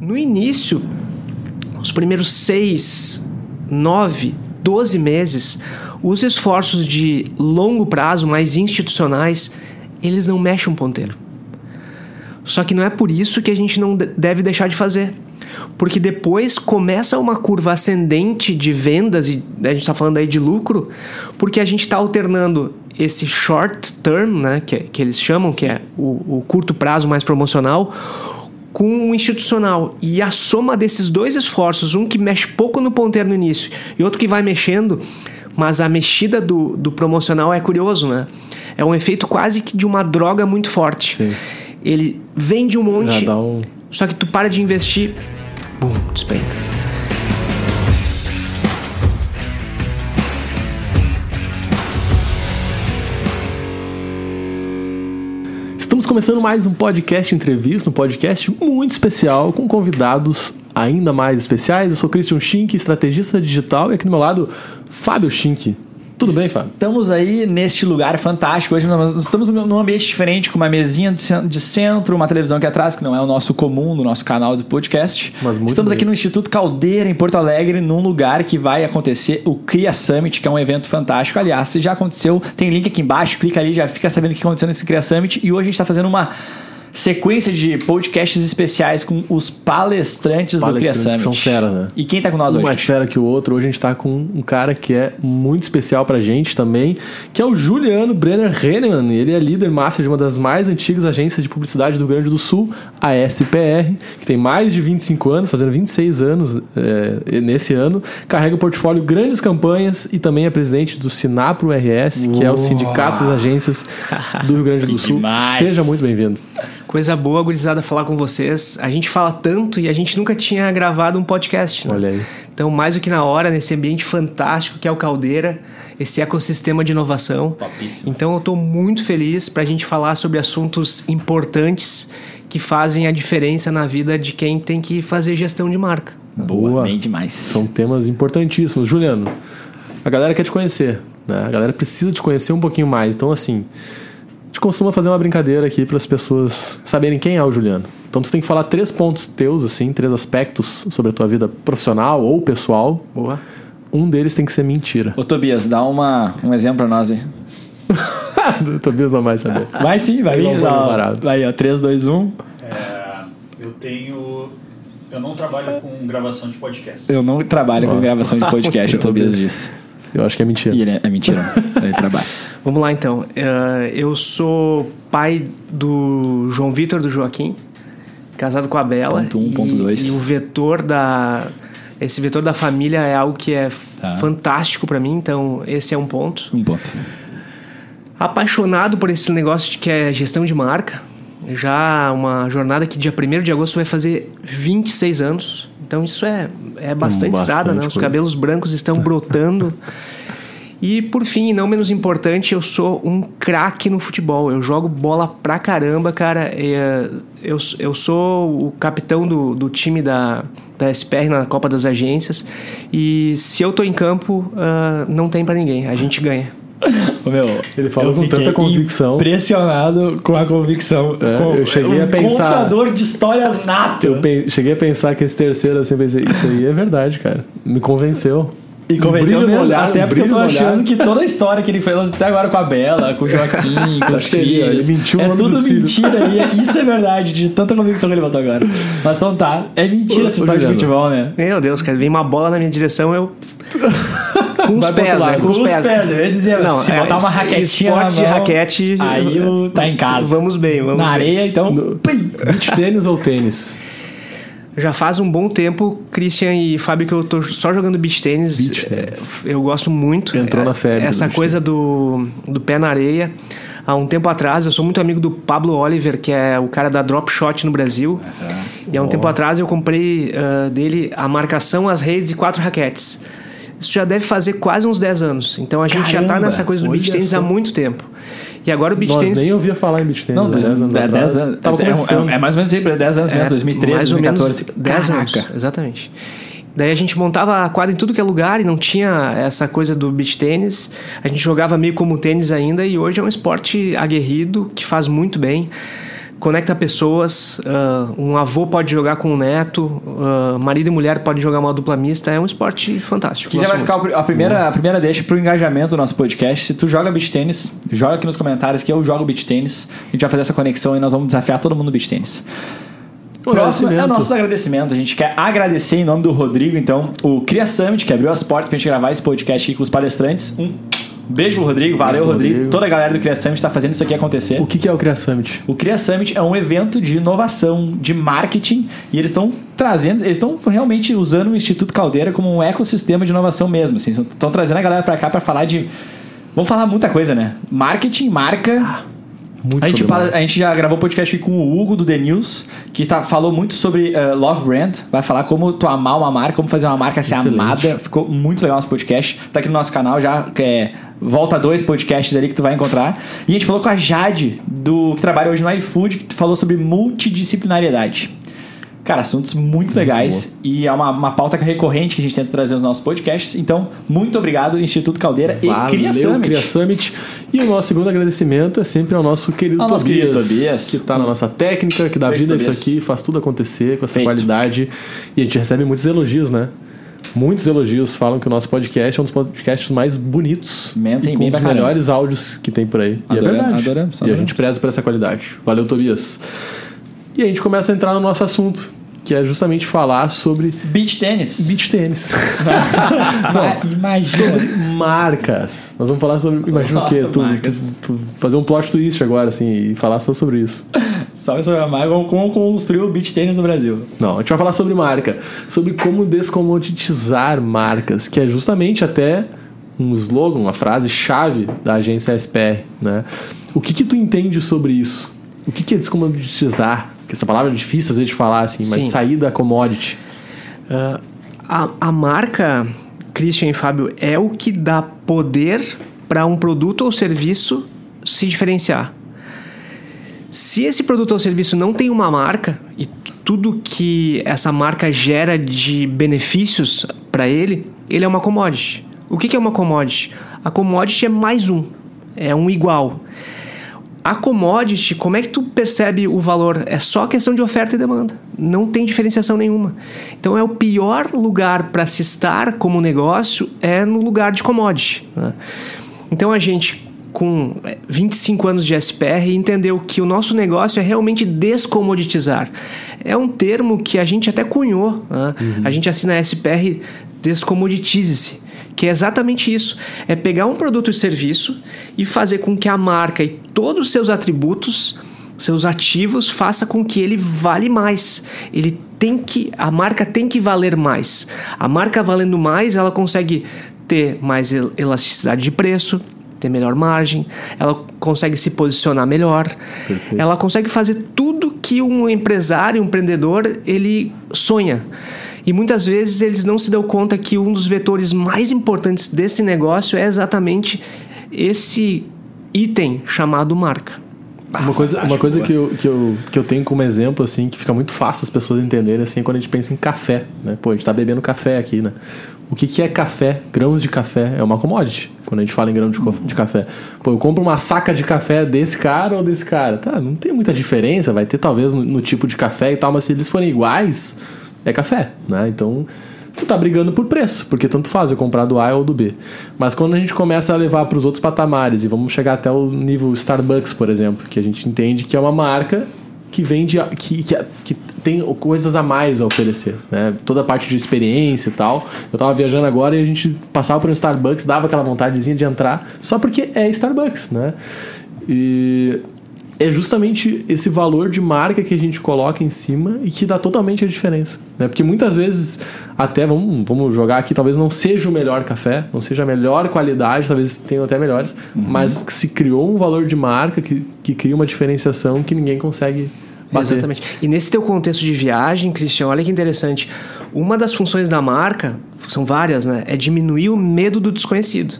No início, os primeiros seis, nove, doze meses, os esforços de longo prazo, mais institucionais, eles não mexem um ponteiro. Só que não é por isso que a gente não deve deixar de fazer. Porque depois começa uma curva ascendente de vendas, e a gente está falando aí de lucro, porque a gente está alternando esse short term, né, que, que eles chamam, que é o, o curto prazo mais promocional, com o institucional. E a soma desses dois esforços, um que mexe pouco no ponteiro no início e outro que vai mexendo, mas a mexida do, do promocional é curioso, né? É um efeito quase que de uma droga muito forte. Sim. Ele vende um monte, um... só que tu para de investir, bum, despenca. Estamos começando mais um podcast entrevista, um podcast muito especial com convidados ainda mais especiais. Eu sou Christian Schink, estrategista digital, e aqui do meu lado, Fábio Schink. Tudo bem, Fábio? Estamos aí neste lugar fantástico. Hoje nós estamos num ambiente diferente, com uma mesinha de centro, uma televisão aqui atrás, que não é o nosso comum no nosso canal de podcast. Mas muito estamos bem. aqui no Instituto Caldeira, em Porto Alegre, num lugar que vai acontecer o Cria Summit, que é um evento fantástico. Aliás, se já aconteceu, tem link aqui embaixo, clica ali, já fica sabendo o que aconteceu nesse Cria Summit. E hoje a gente está fazendo uma sequência de podcasts especiais com os palestrantes, do Cria Palestrantes Summit. são feras, né? E quem tá com nós um hoje? mais fera que o outro. Hoje a gente tá com um cara que é muito especial pra gente também, que é o Juliano Brenner Henneman. Ele é líder master de uma das mais antigas agências de publicidade do Rio Grande do Sul, a SPR, que tem mais de 25 anos, fazendo 26 anos é, nesse ano. Carrega o portfólio grandes campanhas e também é presidente do Sinapro RS, que é o Sindicato das Agências do Rio Grande do Sul. Seja muito bem-vindo. Coisa boa, gurizada, falar com vocês. A gente fala tanto e a gente nunca tinha gravado um podcast, né? Olha aí. Então, mais do que na hora, nesse ambiente fantástico que é o Caldeira, esse ecossistema de inovação. Topíssimo. Então, eu estou muito feliz para a gente falar sobre assuntos importantes que fazem a diferença na vida de quem tem que fazer gestão de marca. Boa, bem demais. São temas importantíssimos. Juliano, a galera quer te conhecer, né? A galera precisa te conhecer um pouquinho mais. Então, assim, gente costuma fazer uma brincadeira aqui para as pessoas saberem quem é o Juliano. Então, tu tem que falar três pontos teus, assim, três aspectos sobre a tua vida profissional ou pessoal. Boa. Um deles tem que ser mentira. Ô Tobias, dá uma, um exemplo pra nós aí. o Tobias não vai saber. Vai sim, vai. Ó. parado. Vai, ó. 3, 2, 1. É, eu tenho. Eu não trabalho com gravação de podcast. Eu não trabalho com gravação de podcast, o Tobias disse. Eu acho que é mentira. E ele é, é mentira. ele trabalha. Vamos lá, então. Eh, eu sou pai do João Vitor do Joaquim, casado com a Bela. Ponto um, e- ponto dois. E o vetor da... Esse vetor da família é algo que é Tá. fantástico para mim, então esse é um ponto. Um ponto. apaixonado por esse negócio de que é gestão de marca. Já uma jornada que dia 1 de agosto vai fazer 26 anos. Então isso é, é bastante, bastante estrada, né? Os coisa. cabelos brancos estão brotando. E por fim, e não menos importante, eu sou um craque no futebol. Eu jogo bola pra caramba, cara. É, Eu, eu sou o capitão do, do time da, da SPR na Copa das Agências. E se eu tô em campo, ah, não tem pra ninguém. A gente ganha. Meu, Ele falou com tanta convicção. Impressionado com a convicção. É, Com- eu cheguei um a pensar- contador de histórias nato. Eu pe- cheguei a pensar que esse terceiro, assim, pensei, isso aí é verdade, cara. Me convenceu. E convenceu Um mesmo. olhar, até um porque eu tô achando que toda a história que ele fez até agora com a Bela, com o Joaquim, com os filhos. ele mentiu é tudo dos filhos. mentira. E é- isso é verdade, de tanta convicção que ele botou agora. Mas então tá. É mentira Ô, essa história de futebol, né? Meu Deus, cara, vem uma bola na minha direção, eu. Com os pés, né? lado. Com os pés. Eu ia dizer, Não, se é, botar uma raquetinha esporte na de mão, raquete, Aí o- tá em casa. Vamos bem, vamos Na bem. areia, então. pim. Beach tênis ou tênis? Já faz um bom tempo, Christian e Fábio, que eu tô só jogando beach tênis. Beach tênis. É, Eu gosto muito. Entrou É, na febre do Essa beach coisa do, do pé na areia. Há um tempo atrás, eu sou muito amigo do Pablo Oliver, que é o cara da Drop Shot no Brasil. E há um tempo atrás eu comprei ah, dele a marcação, as redes e quatro raquetes. Isso já deve fazer quase uns 10 anos. Então a gente já tá Caramba, nessa coisa do beach só. há muito tempo. E agora o beach Nós tênis. nem ouvia falar em beach tênis. Não, né? dois, Dez anos é, atrás. 10 anos. Tava é, é, é mais ou menos sempre 10 anos mesmo, 2013, mais ou 2014. menos 10 anos. Caraca. Exatamente. Daí a gente montava a quadra em tudo que é lugar e não tinha essa coisa do beach tênis. A gente jogava meio como tênis ainda e hoje é um esporte aguerrido que faz muito bem. Conecta pessoas. ah, um avô pode jogar com um neto, ah, marido e mulher pode jogar uma dupla mista. É um esporte fantástico. Que já vai ficar o pri- a primeira, a primeira deixa pro engajamento do nosso podcast. Se tu joga beach tênis, joga aqui nos comentários que eu jogo beach tênis. A gente vai fazer essa conexão e nós vamos desafiar todo mundo no beach tênis. Próximo é agradecimento. nossos agradecimentos. A gente quer agradecer em nome do Rodrigo, então, o Cria Summit, que abriu as portas pra gente gravar esse podcast aqui com os palestrantes. Um beijo pro Rodrigo, valeu, Rodrigo. Rodrigo. Toda a galera do Cria Summit tá fazendo isso aqui acontecer. O que, que é o Cria Summit? O Cria Summit é um evento de inovação, de marketing, e eles estão trazendo, eles estão realmente usando o Instituto Caldeira como um ecossistema de inovação mesmo. Assim, estão trazendo a galera para cá para falar de. Vamos falar muita coisa, né? Marketing, marca. Muito A gente, a gente já gravou podcast com o Hugo do The News, que tá, falou muito sobre eh, Love Brand. Vai falar como tu amar uma marca, como fazer uma marca ser Excelente. amada. Ficou muito legal esse podcast. Tá aqui no nosso canal já, que é volta dois podcasts ali que tu vai encontrar. E a gente falou com a Jade, do, que trabalha hoje no iFood, que falou sobre multidisciplinariedade. Cara, assuntos muito, legais e é uma, uma pauta recorrente que a gente tenta trazer nos nossos podcasts. Então, muito obrigado, Instituto Caldeira e Cria Summit. Cria Summit. E o nosso segundo agradecimento é sempre ao nosso querido Ao nosso Tobias, querido Tobias. que tá na nossa técnica, que dá Beijo, vida a isso aqui, faz tudo acontecer com essa Feito. qualidade. E a gente recebe muitos elogios, né? Muitos elogios falam que o nosso podcast é um dos podcasts mais bonitos Mentem e com caramba. melhores áudios que tem por aí. e é Adoramos, verdade. adoramos, E a adoramos. gente preza por essa qualidade. Valeu, Tobias. E a gente começa a entrar no nosso assunto, que é justamente falar sobre Beach tênis. beach tênis. Ma- Imagina. sobre marcas. Nós vamos falar sobre. Imagina o quê? Nossa, Tu, tu- tu fazer um plot twist agora, assim, e falar só sobre isso. Salve sobre a marca, como- como construir o beach tênis no Brasil. Não, a gente vai falar sobre marca, sobre como descomoditizar marcas, que é justamente até um slogan, uma frase chave da agência SPR, né? O que que tu entende sobre isso? O que que é descomoditizar? Que essa palavra é difícil às vezes de falar assim, mas Sim. sair da commodity. Ah, a, a marca, Christian e Fábio, é o que dá poder para um produto ou serviço se diferenciar. Se esse produto ou serviço não tem uma marca e tudo que essa marca gera de benefícios para ele, ele é uma commodity. O que que é uma commodity? A commodity é mais um, é um igual. A commodity, como é que tu percebe o valor? É só questão de oferta e demanda. Não tem diferenciação nenhuma. Então é o pior lugar para se estar como negócio é no lugar de commodity. né? Então a gente com é, 25 anos de SPR entendeu que o nosso negócio é realmente descomoditizar. É um termo que a gente até cunhou. né? A gente assina a SPR descomoditize-se que é exatamente isso. É pegar um produto e serviço e fazer com que a marca e todos os seus atributos, seus ativos, faça com que ele vale mais. Ele tem que, a marca tem que valer mais. A marca valendo mais, ela consegue ter mais el- elasticidade de preço, ter melhor margem, ela consegue se posicionar melhor, Perfeito. ela consegue fazer tudo que um empresário, um empreendedor, ele sonha. E muitas vezes eles não se dão conta que um dos vetores mais importantes desse negócio é exatamente esse item chamado marca. Uma coisa, uma coisa que, eu, que, eu, que eu tenho como exemplo, assim, que fica muito fácil as pessoas entenderem, assim, é quando a gente pensa em café, né? Pô, a gente tá bebendo café aqui, né? O que, que é café? Grãos de café é uma commodity, quando a gente fala em grão de, co- de café. Pô, eu compro uma saca de café desse cara ou desse cara? Tá, não tem muita diferença, vai ter talvez no, no tipo de café e tal, mas se eles forem iguais, é café, né? Então, tu tá brigando por preço, porque tanto faz eu comprar do A ou do B. Mas quando a gente começa a levar para os outros patamares e vamos chegar até o nível Starbucks, por exemplo, que a gente entende que é uma marca que vende, que, que, que tem coisas a mais a oferecer, né? Toda a parte de experiência e tal. Eu tava viajando agora e a gente passava por um Starbucks, dava aquela vontadezinha de entrar, só porque é Starbucks, né? E é justamente esse valor de marca que a gente coloca em cima e que dá totalmente a diferença. Né? Porque muitas vezes, até vamos, vamos jogar aqui, talvez não seja o melhor café, não seja a melhor qualidade, talvez tenham até melhores, mas se criou um valor de marca que, que cria uma diferenciação que ninguém consegue. Exatamente. E nesse teu contexto de viagem, Christian, olha que interessante. Uma das funções da marca, são várias, né? É diminuir o medo do desconhecido.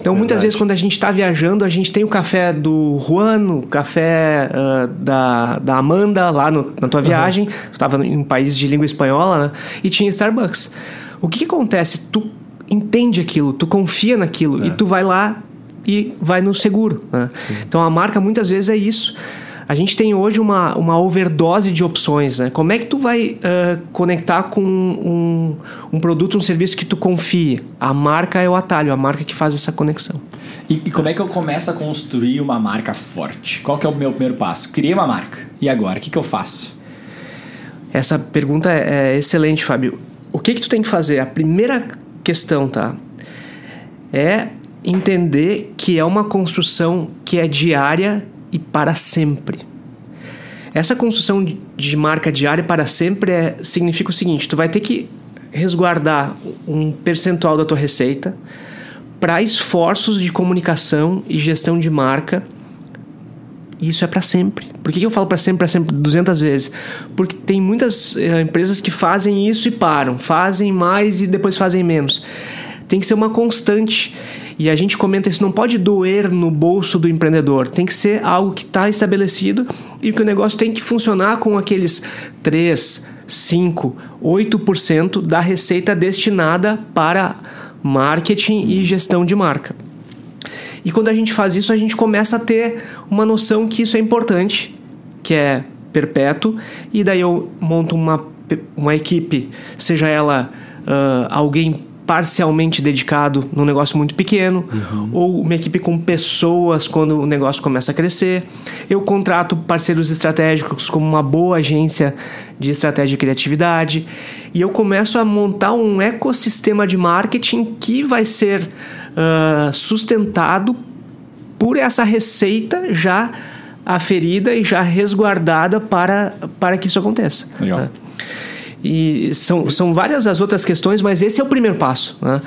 Então, muitas Verdade. vezes, quando a gente está viajando, a gente tem o café do Juan, o café ah, da, da Amanda lá no- na tua viagem. Tu estava em um país de língua espanhola, né? E tinha Starbucks. O que, que acontece? Tu entende aquilo, tu confia naquilo e tu vai lá e vai no seguro. né? Então, a marca muitas vezes é isso. A gente tem hoje uma, uma overdose de opções, né? Como é que tu vai uh, conectar com um, um produto, um serviço que tu confie? A marca é o atalho, a marca que faz essa conexão. E, e como é que eu começo a construir uma marca forte? Qual que é o meu primeiro passo? Criei uma marca. E agora? O que, que eu faço? Essa pergunta é, é excelente, Fábio. O que que tu tem que fazer? A primeira questão, tá? É entender que é uma construção que é diária e para sempre. Essa construção de marca diária para sempre é, significa o seguinte: tu vai ter que resguardar um percentual da tua receita para esforços de comunicação e gestão de marca. Isso é para sempre. Por que eu falo para sempre, para sempre 200 vezes? Porque tem muitas eh, empresas que fazem isso e param, fazem mais e depois fazem menos. Tem que ser uma constante. E a gente comenta isso não pode doer no bolso do empreendedor, tem que ser algo que está estabelecido e que o negócio tem que funcionar com aqueles 3, 5, 8% da receita destinada para marketing e gestão de marca. E quando a gente faz isso, a gente começa a ter uma noção que isso é importante, que é perpétuo, e daí eu monto uma, uma equipe, seja ela uh, alguém parcialmente dedicado num negócio muito pequeno, uhum. ou uma equipe com pessoas quando o negócio começa a crescer. Eu contrato parceiros estratégicos como uma boa agência de estratégia e criatividade, e eu começo a montar um ecossistema de marketing que vai ser uh, sustentado por essa receita já aferida e já resguardada para, para que isso aconteça. Legal. Né? E são, são várias as outras questões, mas esse é o primeiro passo. Né?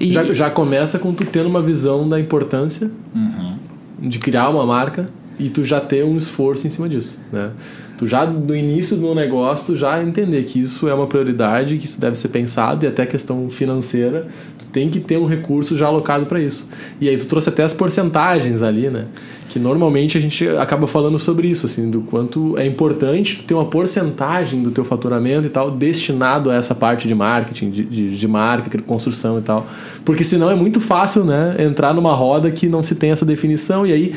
E... Já, já começa com tu tendo uma visão da importância uhum. de criar uma marca e tu já ter um esforço em cima disso. Né? Tu já no início do negócio, tu já entender que isso é uma prioridade, que isso deve ser pensado e até questão financeira, tu tem que ter um recurso já alocado para isso. E aí tu trouxe até as porcentagens ali, né? que normalmente a gente acaba falando sobre isso, assim, do quanto é importante ter uma porcentagem do teu faturamento e tal destinado a essa parte de marketing, de, de, de marca, construção e tal. Porque senão é muito fácil, né, entrar numa roda que não se tem essa definição e aí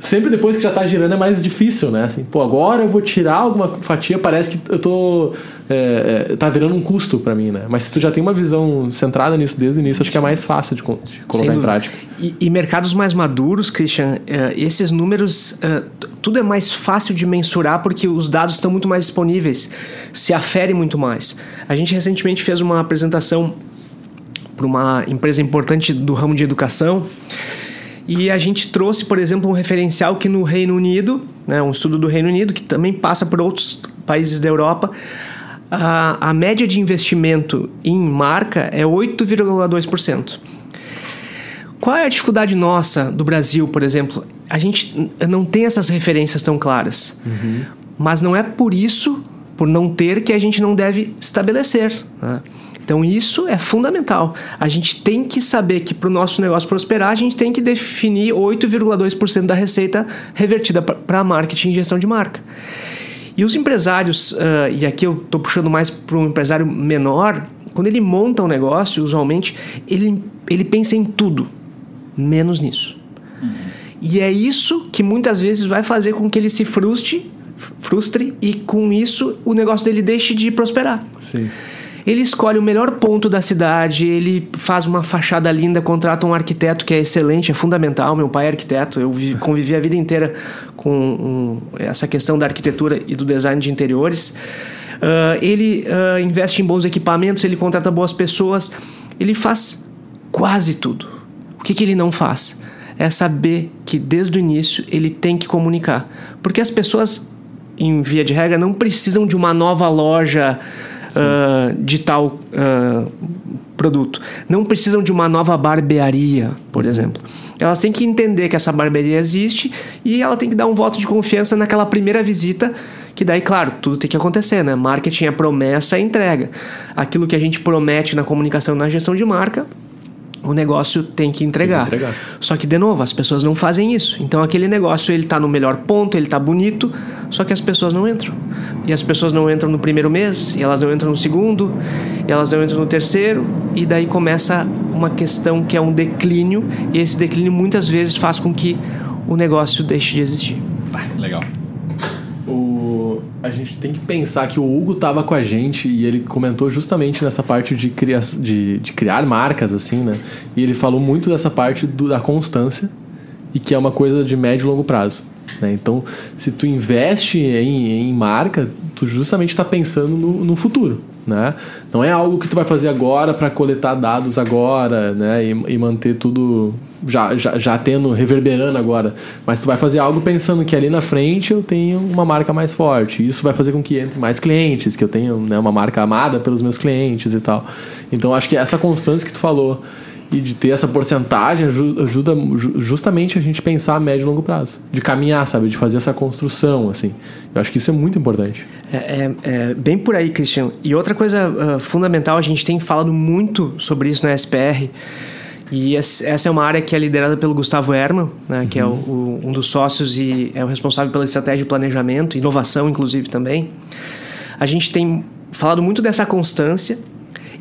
sempre depois que já está girando é mais difícil, né? Assim, pô, agora eu vou tirar alguma fatia, parece que eu tô é, é, tá virando um custo para mim, né? Mas se tu já tem uma visão centrada nisso desde o início, acho que é mais fácil de, de colocar em prática. E, e, mercados mais maduros, Christian, é, esses números, é, tudo é mais fácil de mensurar porque os dados estão muito mais disponíveis, se afere muito mais. A gente recentemente fez uma apresentação para uma empresa importante do ramo de educação e a gente trouxe, por exemplo, um referencial que no Reino Unido, né, um estudo do Reino Unido, que também passa por outros países da Europa, a, a média de investimento em marca é 8,2%. Qual é a dificuldade nossa do Brasil, por exemplo? A gente não tem essas referências tão claras. Uhum. Mas não é por isso, por não ter, que a gente não deve estabelecer. Né? Então isso é fundamental. A gente tem que saber que para o nosso negócio prosperar, a gente tem que definir 8,2% da receita revertida para marketing e gestão de marca. E os empresários, uh, e aqui eu estou puxando mais para um empresário menor, quando ele monta um negócio, usualmente, ele, ele pensa em tudo, menos nisso. Uhum. E é isso que muitas vezes vai fazer com que ele se frustre, frustre e com isso o negócio dele deixe de prosperar. Sim. Ele escolhe o melhor ponto da cidade, ele faz uma fachada linda, contrata um arquiteto que é excelente, é fundamental. Meu pai é arquiteto, eu convivi a vida inteira com um, essa questão da arquitetura e do design de interiores. Uh, ele uh, investe em bons equipamentos, ele contrata boas pessoas, ele faz quase tudo. O que, que ele não faz? É saber que desde o início ele tem que comunicar. Porque as pessoas, em via de regra, não precisam de uma nova loja uh, de tal uh, produto. Não precisam de uma nova barbearia, por exemplo. Elas têm que entender que essa barbearia existe e ela tem que dar um voto de confiança naquela primeira visita, que daí, claro, tudo tem que acontecer, né? Marketing é promessa e entrega. Aquilo que a gente promete na comunicação na gestão de marca, o negócio tem que entregar. Tem que entregar. Só que, de novo, as pessoas não fazem isso. Então, aquele negócio, ele está no melhor ponto, ele está bonito, só que as pessoas não entram. E as pessoas não entram no primeiro mês, e elas não entram no segundo, e elas não entram no terceiro, e daí começa uma questão que é um declínio, e esse declínio muitas vezes faz com que o negócio deixe de existir. Legal. A gente tem que pensar que o Hugo estava com a gente e ele comentou justamente nessa parte de, cria de, de, criar marcas, assim, né? E ele falou muito dessa parte do, da constância e que é uma coisa de médio e longo prazo. Né? Então, se tu investe em, em marca, tu justamente está pensando no, no futuro. Né? Não é algo que tu vai fazer agora para coletar dados agora né? E, e, manter tudo já, já, já tendo, reverberando agora. Mas tu vai fazer algo pensando que ali na frente eu tenho uma marca mais forte. Isso vai fazer com que entre mais clientes, que eu tenha né, uma marca amada pelos meus clientes e tal. Então acho que essa constância que tu falou e de ter essa porcentagem ajuda justamente a gente pensar a médio e longo prazo, de caminhar, sabe, de fazer essa construção, assim. Eu acho que isso é muito importante. É, é, é bem por aí, Christian. E outra coisa uh, fundamental, a gente tem falado muito sobre isso na SPR, e essa é uma área que é liderada pelo Gustavo Herman, né, que é o, o, um dos sócios e é o responsável pela estratégia de planejamento, inovação, inclusive, também. A gente tem falado muito dessa constância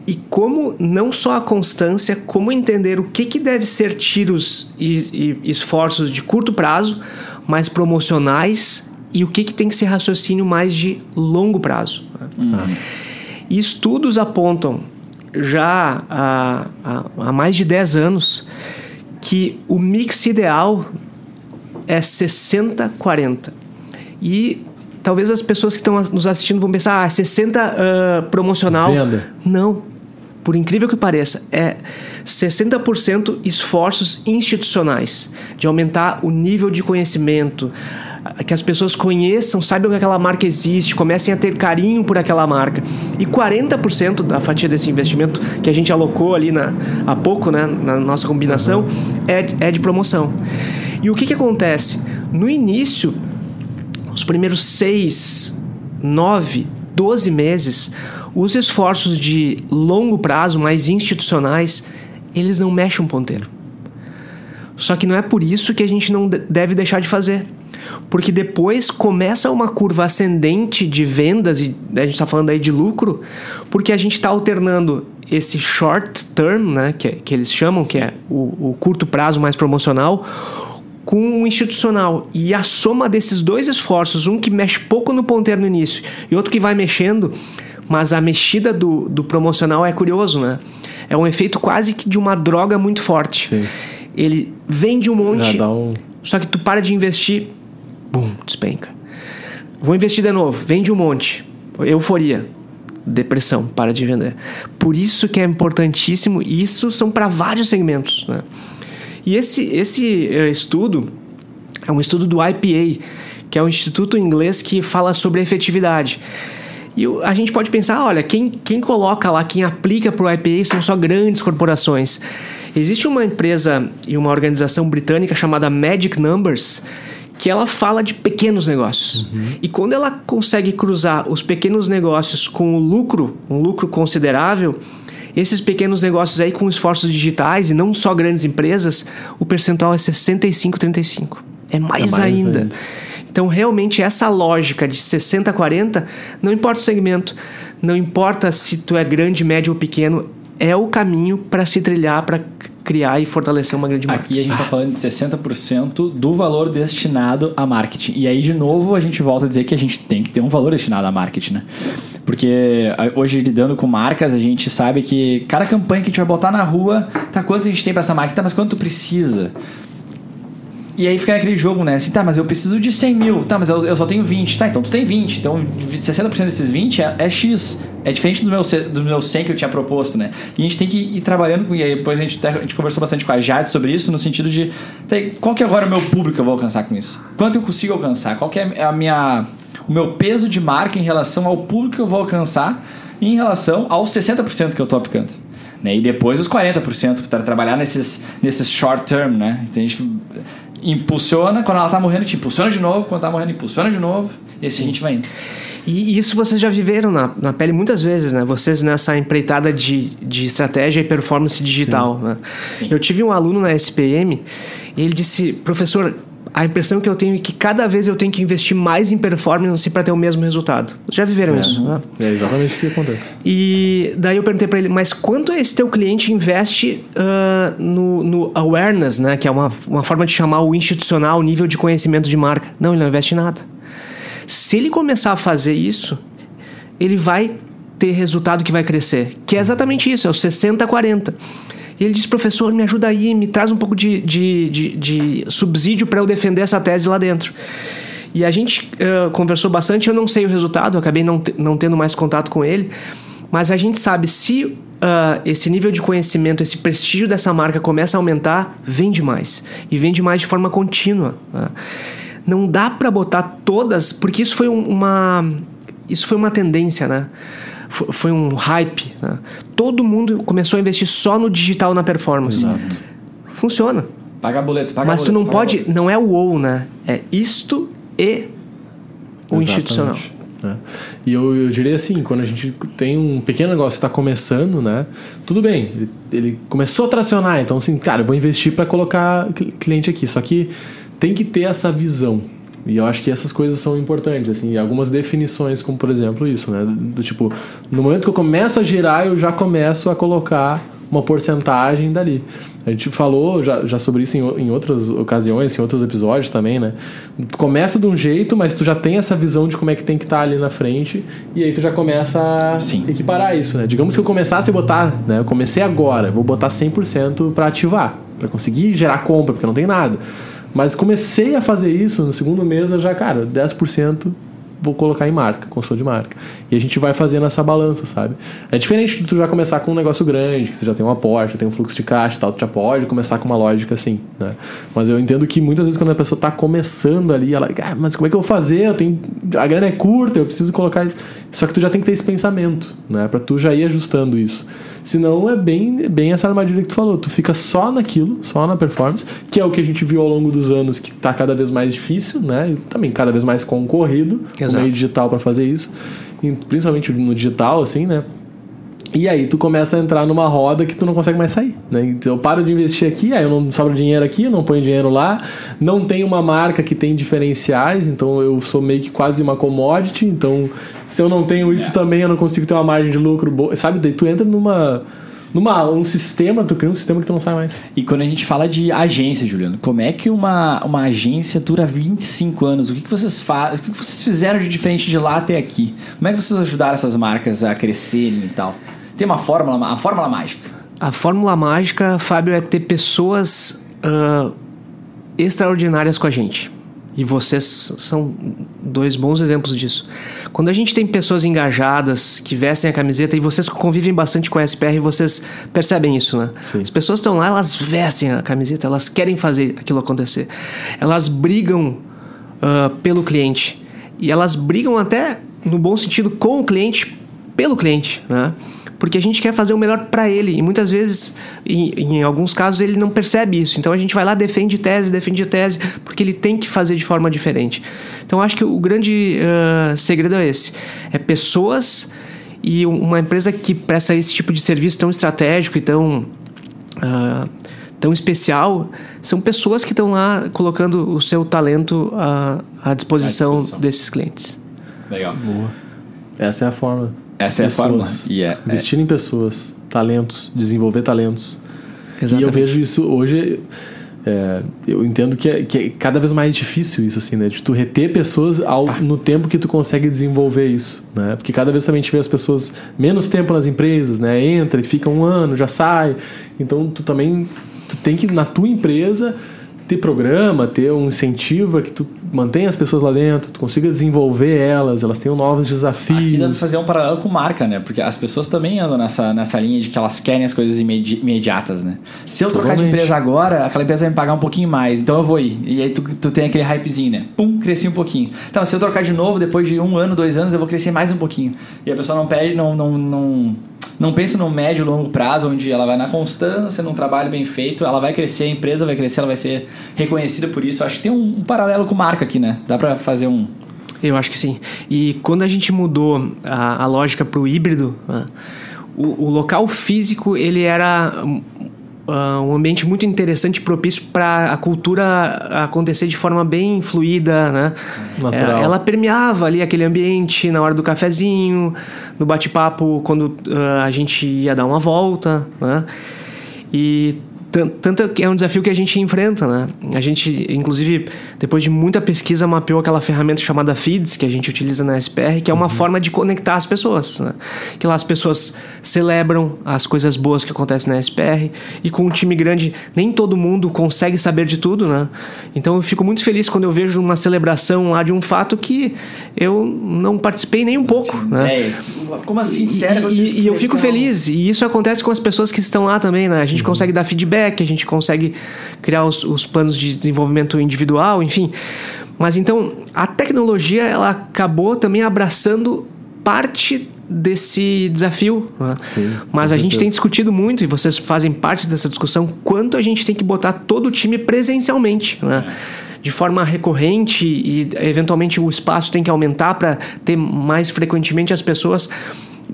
e como não só a constância, como entender o que, que deve ser tiros e, e esforços de curto prazo, mais promocionais, e o que, que tem que ser raciocínio mais de longo prazo. Uhum. E estudos apontam já há, há, há mais de 10 anos que o mix ideal é 60-40. E talvez as pessoas que estão nos assistindo vão pensar, ah, 60 uh, promocional. Venda. Não por incrível que pareça, é 60% esforços institucionais de aumentar o nível de conhecimento, que as pessoas conheçam, saibam que aquela marca existe, comecem a ter carinho por aquela marca. E 40% da fatia desse investimento que a gente alocou ali na, há pouco, né, na nossa combinação, é, é de promoção. E o que, que acontece? No início, os primeiros 6, 9, 12 meses, os esforços de longo prazo, mais institucionais, eles não mexem um ponteiro. Só que não é por isso que a gente não deve deixar de fazer. Porque depois começa uma curva ascendente de vendas, e a gente está falando aí de lucro, porque a gente está alternando esse short term, né, que, que eles chamam, que é o, o curto prazo mais promocional, com o institucional. E a soma desses dois esforços, um que mexe pouco no ponteiro no início e outro que vai mexendo, mas a mexida do, do promocional é curioso, né? É um efeito quase que de uma droga muito forte. Sim. Ele vende um monte, um... só que tu para de investir, bum, despenca. Vou investir de novo, vende um monte. Euforia, depressão, para de vender. Por isso que é importantíssimo, e isso são para vários segmentos. Né? E esse, esse eh, estudo é um estudo do IPA, que é um instituto inglês que fala sobre efetividade. E a gente pode pensar, olha, quem, quem coloca lá, quem aplica para o IPA são só grandes corporações. Existe uma empresa e uma organização britânica chamada Magic Numbers que ela fala de pequenos negócios. Uhum. E quando ela consegue cruzar os pequenos negócios com o lucro, um lucro considerável, esses pequenos negócios aí com esforços digitais e não só grandes empresas, o percentual é 65-35. É mais, é mais ainda. ainda. Então, realmente, essa lógica de 60 40, não importa o segmento, não importa se tu é grande, médio ou pequeno, é o caminho para se trilhar para criar e fortalecer uma grande marca. Aqui a gente está falando de 60% do valor destinado a marketing. E aí, de novo, a gente volta a dizer que a gente tem que ter um valor destinado a marketing, né? Porque hoje, lidando com marcas, a gente sabe que cada campanha que a gente vai botar na rua, tá quanto a gente tem para essa marca, tá, mas quanto precisa? E aí fica aquele jogo, né? Assim, tá, mas eu preciso de 100 mil. Tá, mas eu, eu só tenho 20. Tá, então tu tem 20. Então 60% desses 20 é, é, X. É diferente do meu, do meu 100 que eu tinha proposto, né? E a gente tem que ir trabalhando com... E aí depois a gente, a gente conversou bastante com a Jade sobre isso, no sentido de... Qual que é agora o meu público que eu vou alcançar com isso? Quanto eu consigo alcançar? Qual que é a minha... O meu peso de marca em relação ao público que eu vou alcançar em relação aos 60% que eu tô aplicando. Né? E depois os 40% para trabalhar nesses, nesses short term, né? Então a gente impulsiona, quando ela tá morrendo, te impulsiona de novo, quando tá morrendo, impulsiona de novo, e assim a gente vai indo. E isso vocês já viveram na, na pele muitas vezes, né? Vocês nessa empreitada de, de estratégia e performance digital. Sim. Né? Sim. Eu tive um aluno na SPM e ele disse, professor, a impressão que eu tenho é que cada vez eu tenho que investir mais em performance para ter o mesmo resultado. Já viveram é, isso? Né? É exatamente o que acontece. E daí eu perguntei para ele, mas quanto esse teu cliente investe uh, no, no, awareness, né? Que é uma, uma forma de chamar o institucional, o nível de conhecimento de marca. Não, ele não investe nada. Se ele começar a fazer isso, ele vai ter resultado que vai crescer. Que é exatamente isso, é o 60-40. E ele diz, professor, me ajuda aí, me traz um pouco de, de, de, de subsídio para eu defender essa tese lá dentro. E a gente uh, conversou bastante, eu não sei o resultado, acabei não, não tendo mais contato com ele, mas a gente sabe se uh, esse nível de conhecimento, esse prestígio dessa marca começa a aumentar, vende mais. E vende mais de forma contínua. Né? Não dá para botar todas, porque isso foi um, uma. Isso foi uma tendência, né? foi um hype. Né? Todo mundo começou a investir só no digital na performance. Exato. Funciona. Paga boleto, paga Mas boleto, tu não pode, boleto. não é o ou, né? É isto e o institucional. Exatamente, né? E eu, eu diria assim, quando a gente tem um pequeno negócio que está começando, né? Tudo bem, ele, ele começou a tracionar, então assim, cara, eu vou investir para colocar cl- cliente aqui. Só que tem que ter essa visão. E eu acho que essas coisas são importantes, assim, e algumas definições, como por exemplo isso, né? Do tipo, no momento que eu começo a girar, eu já começo a colocar uma porcentagem dali. A gente falou já, já sobre isso em, em outras ocasiões, em outros episódios também, né? Tu começa de um jeito, mas tu já tem essa visão de como é que tem que estar ali na frente, e aí tu já começa a Sim. equiparar isso, né? Digamos que eu começasse a botar, né? Eu comecei agora, vou botar 100% para ativar, para conseguir gerar compra, porque não tem nada. Mas comecei a fazer isso no segundo mês, eu já, cara, 10% vou colocar em marca, construção de marca. E a gente vai fazendo essa balança, sabe? É diferente de tu já começar com um negócio grande, que tu já tem um aporte, tem um fluxo de caixa e tal, tu já pode começar com uma lógica assim, né? Mas eu entendo que muitas vezes quando a pessoa tá começando ali, ela, ah, mas como é que eu vou fazer? Eu tenho, a grana é curta, eu preciso colocar isso. Só que tu já tem que ter esse pensamento, né? Pra tu já ir ajustando isso. Senão é bem, bem essa armadilha que tu falou. Tu fica só naquilo, só na performance, que é o que a gente viu ao longo dos anos que tá cada vez mais difícil, né? E também cada vez mais concorrido o Exato. meio digital para fazer isso. E principalmente no digital, assim, né? E aí tu começa a entrar numa roda que tu não consegue mais sair, né? Então eu paro de investir aqui, aí eu não sobra dinheiro aqui, eu não ponho dinheiro lá, não tem uma marca que tem diferenciais, então eu sou meio que quase uma commodity, então se eu não tenho isso também eu não consigo ter uma margem de lucro boa, sabe? Daí tu entra numa numa um sistema, tu cria um sistema que tu não sai mais. E quando a gente fala de agência, Juliano, como é que uma, uma agência dura 25 anos? O que, que vocês fazem? O que, que vocês fizeram de diferente de lá até aqui? Como é que vocês ajudaram essas marcas a crescerem e tal? Tem uma fórmula, uma fórmula mágica. A fórmula mágica, Fábio, é ter pessoas ah, extraordinárias com a gente. E vocês são dois bons exemplos disso. Quando a gente tem pessoas engajadas que vestem a camiseta e vocês convivem bastante com a SPR, vocês percebem isso, né? Sim. As pessoas estão lá, elas vestem a camiseta, elas querem fazer aquilo acontecer. Elas brigam ah, pelo cliente. E elas brigam até, no bom sentido, com o cliente, pelo cliente, né? Porque a gente quer fazer o melhor para ele. E muitas vezes, em, em alguns casos, ele não percebe isso. Então a gente vai lá, defende tese, defende tese, porque ele tem que fazer de forma diferente. Então acho que o grande ah, segredo é esse: é pessoas e um- uma empresa que presta esse tipo de serviço tão estratégico e tão. ah, tão especial são pessoas que estão lá colocando o seu talento à, à disposição, À disposição. desses clientes. Legal. Essa é a forma. Essa é a fórmula. E é, é. Investir em pessoas, talentos, desenvolver talentos. E eu Exatamente. vejo isso hoje. é, eu entendo que é, que é cada vez mais difícil isso, assim, né? De tu reter pessoas ao, no tempo que tu consegue desenvolver isso, né? Porque cada vez também a gente vê as pessoas menos tempo nas empresas, né? Entra e fica um ano, já sai. Então tu também tu tem que, na tua empresa, ter programa, ter um incentivo que tu mantenha as pessoas lá dentro, tu consiga desenvolver elas, elas tenham novos desafios. Aqui dá pra fazer um paralelo com marca, né? Porque as pessoas também andam nessa, nessa linha de que elas querem as coisas imedi imediatas, né? Se eu trocar de empresa agora, aquela empresa vai me pagar um pouquinho mais, então eu vou ir. E aí tu, tu tem aquele hypezinho, né? Pum, cresci um pouquinho. Então, se eu trocar de novo, depois de um ano, dois anos, eu vou crescer mais um pouquinho. E a pessoa não pede, não, não, não, não pensa no médio e longo prazo, onde ela vai na constância, num trabalho bem feito, ela vai crescer, a empresa vai crescer, ela vai ser reconhecida por isso. Acho que tem um, um paralelo com marca aqui, né? Dá pra fazer um. Eu acho que sim. E quando a gente mudou a, a lógica para o híbrido, né, o, o local físico ele era um, ah, um ambiente muito interessante e propício para a cultura acontecer de forma bem fluida, né? Natural. É, Ela permeava ali aquele ambiente na hora do cafezinho, no bate-papo quando ah, a gente ia dar uma volta, né? E tanto que é um desafio que a gente enfrenta, né? A gente, inclusive, depois de muita pesquisa, mapeou aquela ferramenta chamada Feeds, que a gente utiliza na SPR, que é uma forma de conectar as pessoas. Né? Que lá as pessoas celebram as coisas boas que acontecem na SPR, e com um time grande, nem todo mundo consegue saber de tudo, né? Então eu fico muito feliz quando eu vejo uma celebração lá de um fato que eu não participei nem um pouco, né? É, como assim? E- Sério? E, e eu fico feliz, e isso acontece com as pessoas que estão lá também, né? A gente consegue dar feedback, a gente consegue criar os, os planos de desenvolvimento individual, enfim. Mas então, a tecnologia, ela acabou também abraçando parte desse desafio. né? Sim, Mas a gente tem discutido muito, e vocês fazem parte dessa discussão, quanto a gente tem que botar todo o time presencialmente, né? De forma recorrente e eventualmente o espaço tem que aumentar para ter mais frequentemente as pessoas.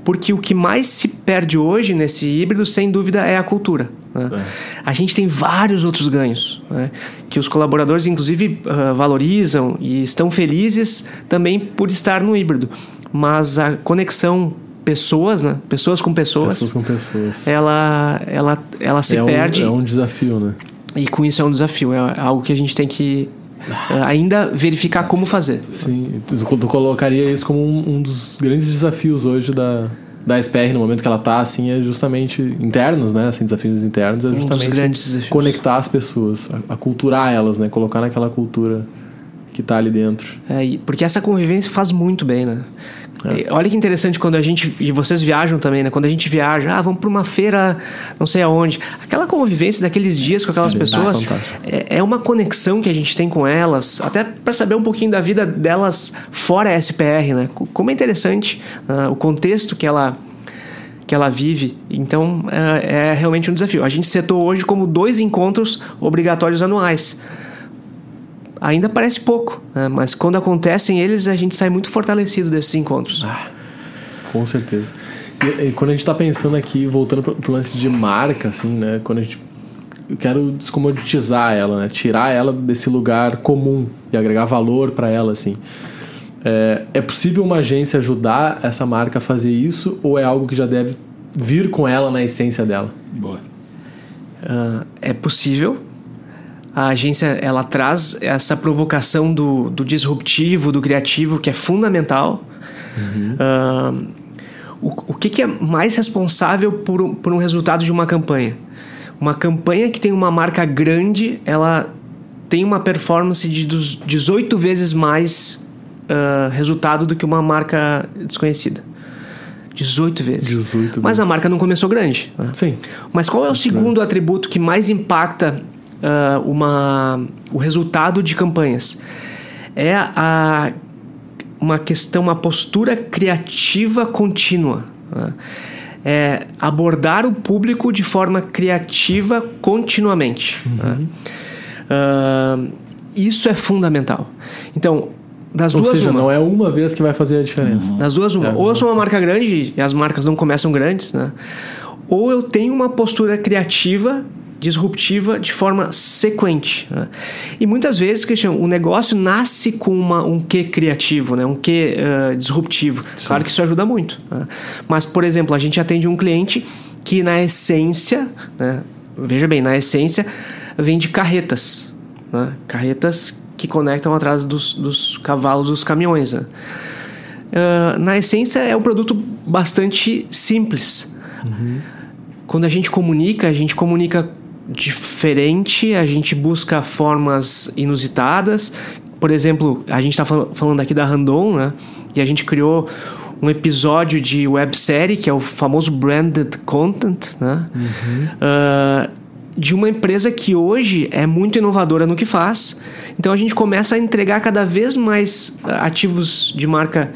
Porque o que mais se perde hoje nesse híbrido, sem dúvida, é a cultura. Né? A gente tem vários outros ganhos, né? que os colaboradores, inclusive, ah, valorizam e estão felizes também por estar no híbrido. Mas a conexão pessoas, né? pessoas com pessoas, Pessoas com pessoas. ela, ela, ela se é um, perde é um desafio, né? e com isso é um desafio, é algo que a gente tem que eh, ainda verificar como fazer. Sim, tu, tu colocaria isso como um, um dos grandes desafios hoje da, da SPR no momento que ela tá, assim, é justamente internos, né? Assim, desafios internos é justamente desafios. conectar as pessoas, aculturar elas, né? Colocar naquela cultura que tá ali dentro. É, porque essa convivência faz muito bem, né? E Olha que interessante quando a gente. E vocês viajam também, né? Quando a gente viaja, ah, vamos para uma feira, não sei aonde. Aquela convivência daqueles dias com aquelas Sim, pessoas ah, fantástico. é, é uma conexão que a gente tem com elas, até para saber um pouquinho da vida delas fora a SPR, né? Co- Como é interessante ah, o contexto que ela que ela vive. Então é, é realmente um desafio. A gente setou hoje como dois encontros obrigatórios anuais. Ainda parece pouco, né? mas quando acontecem eles, a gente sai muito fortalecido desses encontros. Com certeza. E, e quando a gente tá pensando aqui, voltando pro, pro lance de marca, assim, né? Quando a gente. Eu quero descomoditizar ela, né? Tirar ela desse lugar comum e agregar valor para ela, assim. É, é possível uma agência ajudar essa marca a fazer isso ou é algo que já deve vir com ela na essência dela? Boa. Ah, é possível. A agência ela traz essa provocação do, do disruptivo, do criativo, que é fundamental. Ah, o, o que, que é mais responsável por, um- por um resultado de uma campanha? Uma campanha que tem uma marca grande, ela tem uma performance de dos 18 vezes mais ah, resultado do que uma marca desconhecida. 18 vezes. 18 Mas a marca não começou grande. né? Sim. Mas qual é o segundo atributo que mais impacta ah, uma, o resultado de campanhas? É a, uma questão, uma postura criativa contínua. né? É abordar o público de forma criativa continuamente. né? Ah, isso é fundamental. Então, das Ou duas seja, uma. não é uma vez que vai fazer a diferença. Das duas, uma. É, ou eu sou uma marca grande e as marcas não começam grandes, né? Ou eu tenho uma postura criativa, disruptiva, de forma sequente. né? E muitas vezes, Cristian, o negócio nasce com uma, um quê criativo, né? um quê eh, disruptivo. Claro que isso ajuda muito. né? Mas, por exemplo, a gente atende um cliente que, na essência, né? veja bem, na essência, vende carretas. né? Carretas que conectam atrás dos, dos cavalos dos caminhões. né? Ah, na essência, é um produto bastante simples. Quando a gente comunica, a gente comunica diferente, a gente busca formas inusitadas. Por exemplo, a gente está falando aqui da Randon, né? E a gente criou um episódio de websérie, que é o famoso branded content, né? Ah, de uma empresa que hoje é muito inovadora no que faz. Então a gente começa a entregar cada vez mais ah, ativos de marca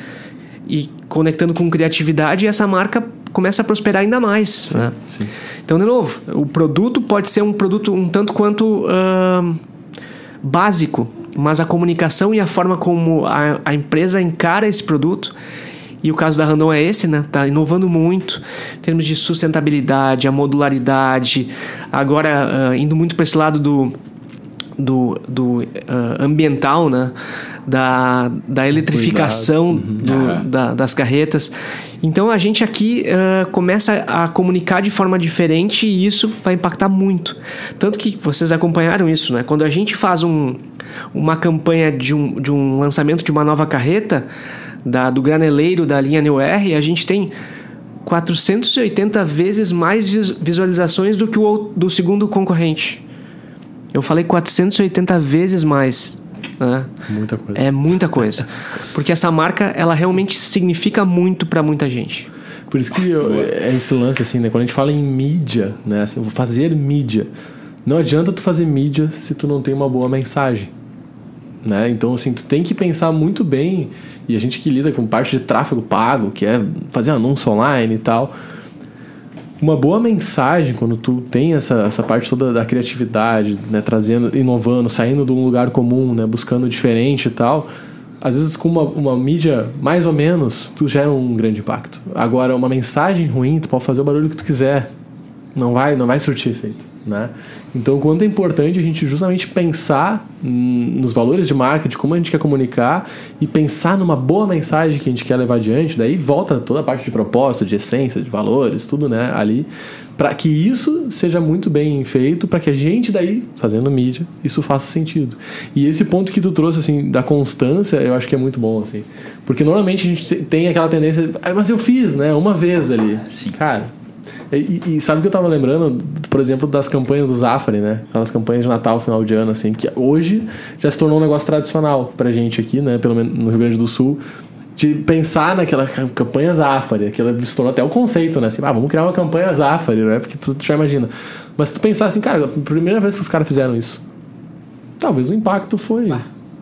e conectando com criatividade, e essa marca começa a prosperar ainda mais. né? sim. Então, de novo, o produto pode ser um produto um tanto quanto ahn, básico, mas a comunicação e a forma como a, a empresa encara esse produto. E o caso da Randon é esse, né? Tá inovando muito em termos de sustentabilidade, a modularidade, agora ah, indo muito para esse lado do, do, do ah, ambiental, né? Da, da eletrificação do- Aham. da- das carretas. Então a gente aqui uh, começa a comunicar de forma diferente e isso vai impactar muito. Tanto que vocês acompanharam isso, né? Quando a gente faz um, uma campanha de um, de um lançamento de uma nova carreta da, do graneleiro da linha New R, a gente tem 480 vezes mais visualizações do que o do segundo concorrente. Eu falei 480 vezes mais. Né? Muita coisa. É muita coisa. Porque essa marca, ela realmente significa muito para muita gente. Por isso que eu, é esse lance, assim, né? Quando a gente fala em mídia, né? Assim, eu vou fazer mídia. Não adianta tu fazer mídia se tu não tem uma boa mensagem. Né? Então, assim, tu tem que pensar muito bem. E a gente que lida com parte de tráfego pago, que é fazer anúncio online e tal uma boa mensagem quando tu tem essa, essa parte toda da criatividade, né, trazendo, inovando, saindo de um lugar comum, né, buscando diferente e tal. Às vezes com uma, uma mídia mais ou menos, tu gera um grande impacto. Agora, uma mensagem ruim, tu pode fazer o barulho que tu quiser. Não vai, não vai surtir efeito né? Então, quanto é importante a gente justamente pensar nos valores de marca, de como a gente quer comunicar e pensar numa boa mensagem que a gente quer levar adiante, daí volta toda a parte de propósito, de essência, de valores, tudo, né, ali, para que isso seja muito bem feito, para que a gente daí, fazendo mídia, isso faça sentido. E esse ponto que tu trouxe assim da constância, eu acho que é muito bom assim. Porque normalmente a gente tem aquela tendência, ah, mas eu fiz, né, uma vez ali. Sim. Cara, e, e, sabe o que eu tava lembrando, por exemplo, das campanhas do Zafari, né? Aquelas campanhas de Natal, final de ano, assim, que hoje já se tornou um negócio tradicional pra gente aqui, né? Pelo menos no Rio Grande do Sul. De pensar naquela campanha Zafari, aquela se tornou até o conceito, né? Assim, ah, vamos criar uma campanha Zafari, né? Porque tu, tu já imagina. Mas tu pensar assim, cara, a primeira vez que os caras fizeram isso, talvez o impacto foi.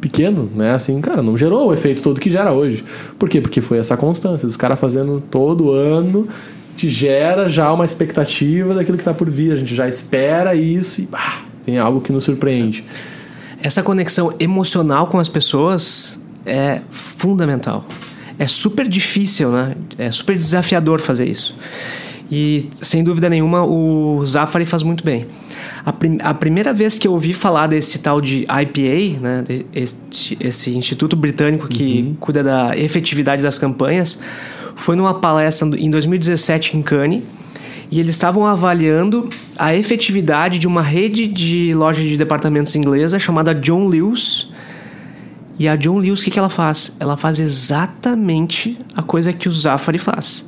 pequeno, né? Assim, cara, não gerou o efeito todo que gera hoje. Por quê? Porque foi essa constância, os caras fazendo todo ano te gera já uma expectativa daquilo que está por vir. A gente já espera isso e tem algo que nos surpreende. Essa conexão emocional com as pessoas é fundamental. É super difícil, né? É super desafiador fazer isso. E, sem dúvida nenhuma, o Zafari faz muito bem. A, prim a primeira vez que eu ouvi falar desse tal de IPA, né? Esse, esse instituto britânico que uhum. cuida da efetividade das campanhas, foi numa palestra em 2017 em Cannes e eles estavam avaliando a efetividade de uma rede de lojas de departamentos inglesa chamada John Lewis. E a John Lewis, o que, que ela faz? Ela faz exatamente a coisa que o Zafari faz.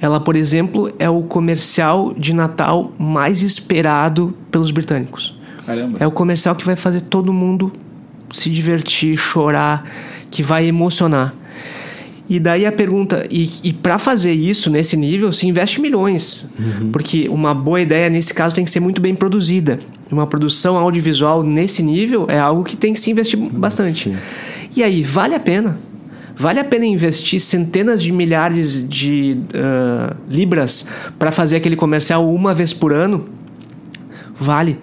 Ela, por exemplo, é o comercial de Natal mais esperado pelos britânicos. Caramba. É o comercial que vai fazer todo mundo se divertir, chorar, que vai emocionar. E daí a pergunta, e, e para fazer isso nesse nível, se investe milhões. Uhum. Porque uma boa ideia nesse caso tem que ser muito bem produzida. Uma produção audiovisual nesse nível é algo que tem que se investir bastante. Sim. E aí, vale a pena? Vale a pena investir centenas de milhares de uh, libras para fazer aquele comercial uma vez por ano? Vale.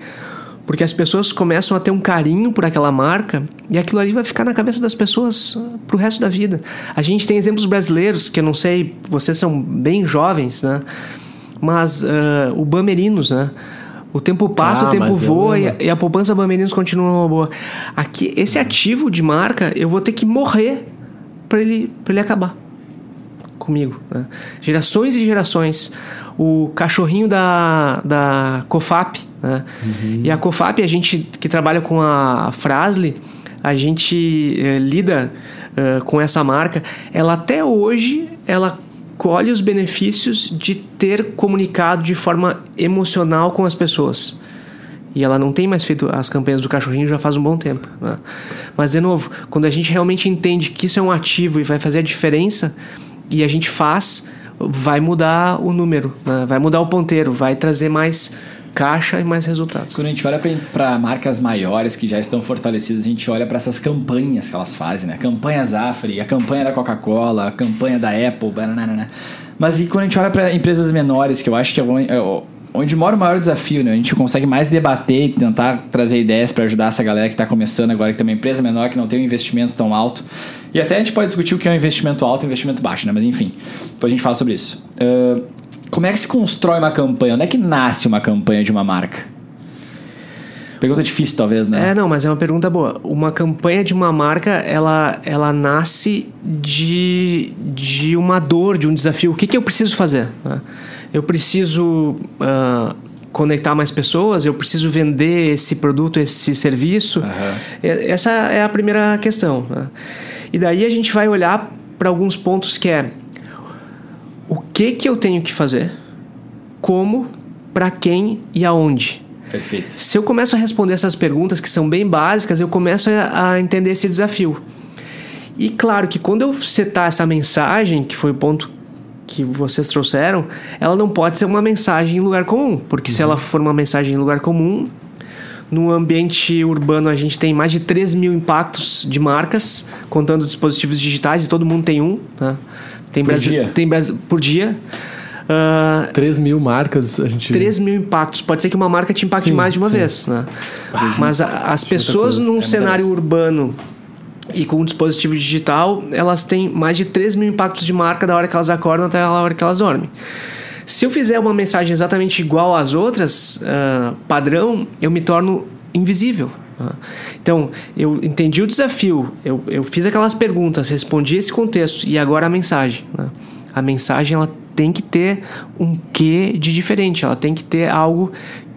Porque as pessoas começam a ter um carinho por aquela marca e aquilo ali vai ficar na cabeça das pessoas ah, pro resto da vida. A gente tem exemplos brasileiros, que eu não sei, vocês são bem jovens, né? Mas uh, o Bamerinos, né? O tempo passa, ah, o tempo voa e a, e a, poupança Bamerinos continua uma boa. Aqui, esse ativo de marca, eu vou ter que morrer para ele, pra ele acabar comigo. Né? Gerações e gerações o cachorrinho da, da COFAP. Né? Uhum. E a COFAP, a gente que trabalha com a Frasle, a gente eh, lida eh, com essa marca. Ela até hoje, ela colhe os benefícios de ter comunicado de forma emocional com as pessoas. E ela não tem mais feito as campanhas do cachorrinho já faz um bom tempo. Né? Mas, de novo, quando a gente realmente entende que isso é um ativo e vai fazer a diferença, e a gente faz, vai mudar o número, né? vai mudar o ponteiro, vai trazer mais caixa e mais resultados. Quando a gente olha para marcas maiores que já estão fortalecidas, a gente olha para essas campanhas que elas fazem, né? Campanha Zafre, a campanha da Coca-Cola, a campanha da Apple, banana. Mas e quando a gente olha para empresas menores, que eu acho que é, é onde mora o maior desafio, né? A gente consegue mais debater e tentar trazer ideias para ajudar essa galera que está começando agora, que tem uma empresa menor, que não tem um investimento tão alto. E até a gente pode discutir o que é um investimento alto e investimento baixo, né? Mas enfim, depois a gente fala sobre isso. Uh, como é que se constrói uma campanha? Onde é que nasce uma campanha de uma marca? Pergunta difícil, talvez, né? É, não, mas é uma pergunta boa. Uma campanha de uma marca, ela, ela nasce de, de uma dor, de um desafio. O que, que eu preciso fazer? né? Eu preciso ah, conectar mais pessoas, eu preciso vender esse produto, esse serviço. E- Essa é a primeira questão. né? E daí a gente vai olhar para alguns pontos que é o que, que eu tenho que fazer, como, para quem e aonde. Perfeito. Se eu começo a responder essas perguntas que são bem básicas, eu começo a, a entender esse desafio. E claro que quando eu setar essa mensagem, que foi o ponto que vocês trouxeram, ela não pode ser uma mensagem em lugar comum, porque se ela for uma mensagem em lugar comum, no ambiente urbano a gente tem mais de 3 mil impactos de marcas, contando dispositivos digitais, e todo mundo tem um. Né? Tem Por Brasi- dia? Tem por dia. Ah, 3 mil marcas, a gente. 3 mil impactos. Pode ser que uma marca te impacte Sim, mais de uma sim. vez. Né? Mas a- as pessoas num muita cenário urbano e com um dispositivo digital, elas têm mais de 3 mil impactos de marca da hora que elas acordam até a hora que elas dormem. Se eu fizer uma mensagem exatamente igual às outras, ah, padrão, eu me torno invisível. ah. Então, eu entendi o desafio, eu, eu fiz aquelas perguntas, respondi esse contexto e agora a mensagem. né? A mensagem ela tem que ter um quê de diferente, ela tem que ter algo